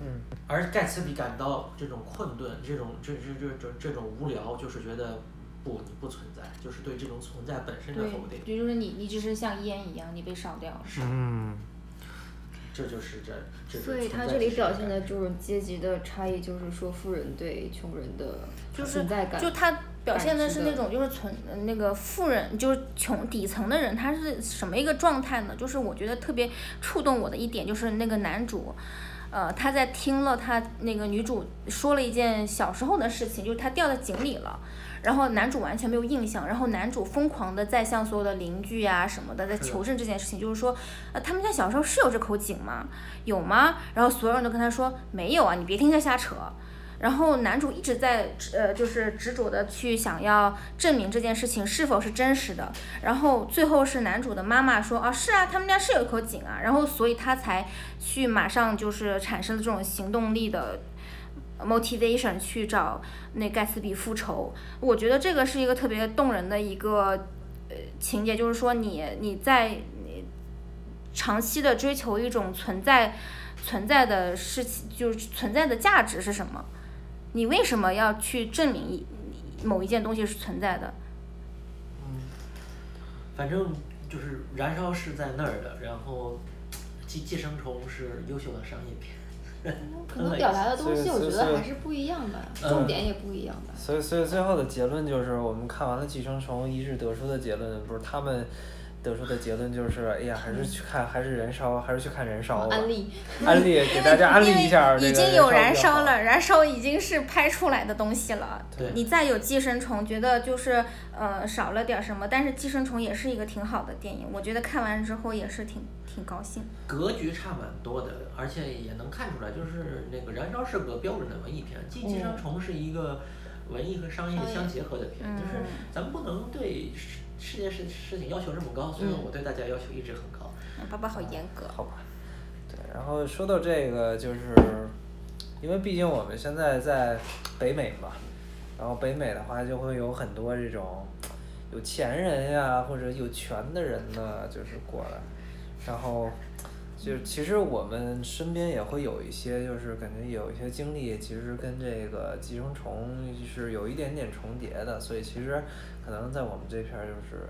嗯，而盖茨比感到这种困顿，这种这这这这这种无聊，就是觉得不，你不存在，就是对这种存在本身的否定，，也就是你你只是像烟一样，你被烧掉了。嗯，这就是这这所以他这里表现的这种阶级的差异，就是说富人对穷人的就是存在感。就他表现的是那种就是存呃那个富人，就是穷底层的人，他是什么一个状态呢？就是我觉得特别触动我的一点，就是那个男主。呃，他在听了他那个女主说了一件小时候的事情，就是他掉在井里了，然后男主完全没有印象，然后男主疯狂的在向所有的邻居呀、什么的在求证这件事情，就是说，呃，他们家小时候是有这口井吗？有吗？然后所有人都跟他说没有啊，你别听他瞎扯。然后男主一直在呃，就是执着的去想要证明这件事情是否是真实的。然后最后是男主的妈妈说啊，是啊，他们家是有一口井啊。然后所以他才去马上就是产生了这种行动力的 motivation 去找那盖茨比复仇。我觉得这个是一个特别动人的一个呃情节，就是说你你在你长期的追求一种存在存在的事情，就是存在的价值是什么？你为什么要去证明一某一件东西是存在的？反正就是燃烧是在那儿的，然后寄寄生虫是优秀的商业片。可能表达的东西，我觉得还是不一样吧，嗯重点也不一样吧。所以所以最后的结论就是，我们看完了《寄生虫》，一致得出的结论不是他们得出的结论就是，哎呀，还是去看还是燃烧，还是去看燃烧吧。安利，安利给大家安利一下，已经有燃燃烧了，燃烧已经是拍出来的东西了。对你再有寄生虫，觉得就是呃少了点什么，但是寄生虫也是一个挺好的电影，我觉得看完之后也是挺挺高兴。格局差蛮多的，而且也能看出来，就是那个《燃烧》是个标准的文艺片，《寄寄生虫》是一个文艺和商业商业相结合的片，嗯就是咱们不能对世世界事事情要求这么高，所以我对大家要求一直很高。嗯爸爸好严格。好吧，对，然后说到这个，就是因为毕竟我们现在在北美嘛，然后北美的话就会有很多这种有钱人呀或者有权的人呢，就是过来，然后就其实我们身边也会有一些，就是感觉有一些经历，其实跟这个寄生虫是有一点点重叠的，所以其实可能在我们这片儿就是。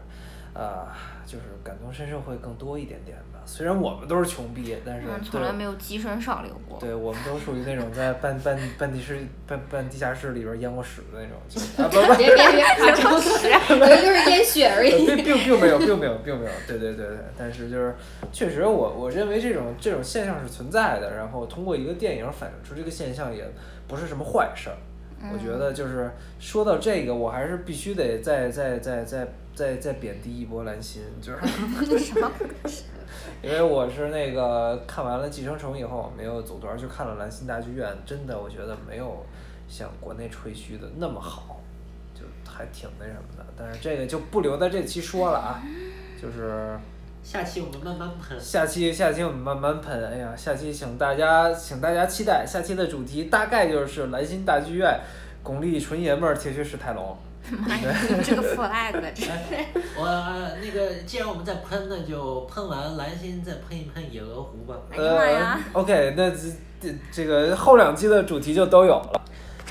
呃，就是感同身受会更多一点点吧。虽然我们都是穷逼，但是嗯，从来没有跻身上流过。对我们都属于那种在半半半地室半半地下室里边淹过屎的那种，就是啊不不，别别别，夸张屎，我就是淹血而已。并并并没有，并没有，并没有，对对对对，但是就是确实我我认为这种这种现象是存在的，然后通过一个电影反映出这个现象也不是什么坏事儿。我觉得就是说到这个，我还是必须得再再再再再再贬低一波蓝心，就是 什么？因为我是那个看完了《寄生虫》以后，没有组团去看了兰心大剧院，真的我觉得没有像国内吹嘘的那么好，就还挺那什么的。但是这个就不留在这期说了啊，就是下期我们慢慢喷。下期下期我们慢慢喷。哎呀，下期请大家请大家期待，下期的主题大概就是蓝心大剧院，巩俐纯爷们儿铁血史泰龙。妈呀，这个 flag 这是，我那个既然我们在喷，那就喷完蓝心，再喷一喷野鹅湖吧。哎呀妈呀！呃，OK，那这这这个后两期的主题就都有了。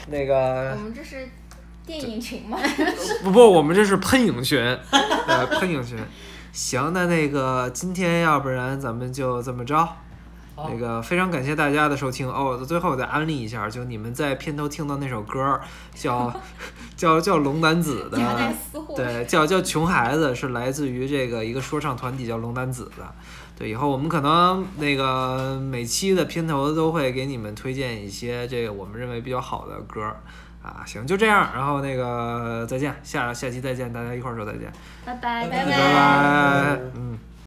那个我们这是电影群吗？不不，我们这是喷影群，呃，喷影群。行，那那个今天要不然咱们就这么着。那个非常感谢大家的收听哦。最后我再安利一下，就你们在片头听到那首歌，叫 叫叫龙男子的。对，叫叫穷孩子，是来自于这个一个说唱团体叫龙男子的。对，以后我们可能那个每期的片头都会给你们推荐一些这个我们认为比较好的歌儿啊。行，就这样，然后那个再见，下下期再见，大家一块儿说再见，拜拜拜拜拜，嗯。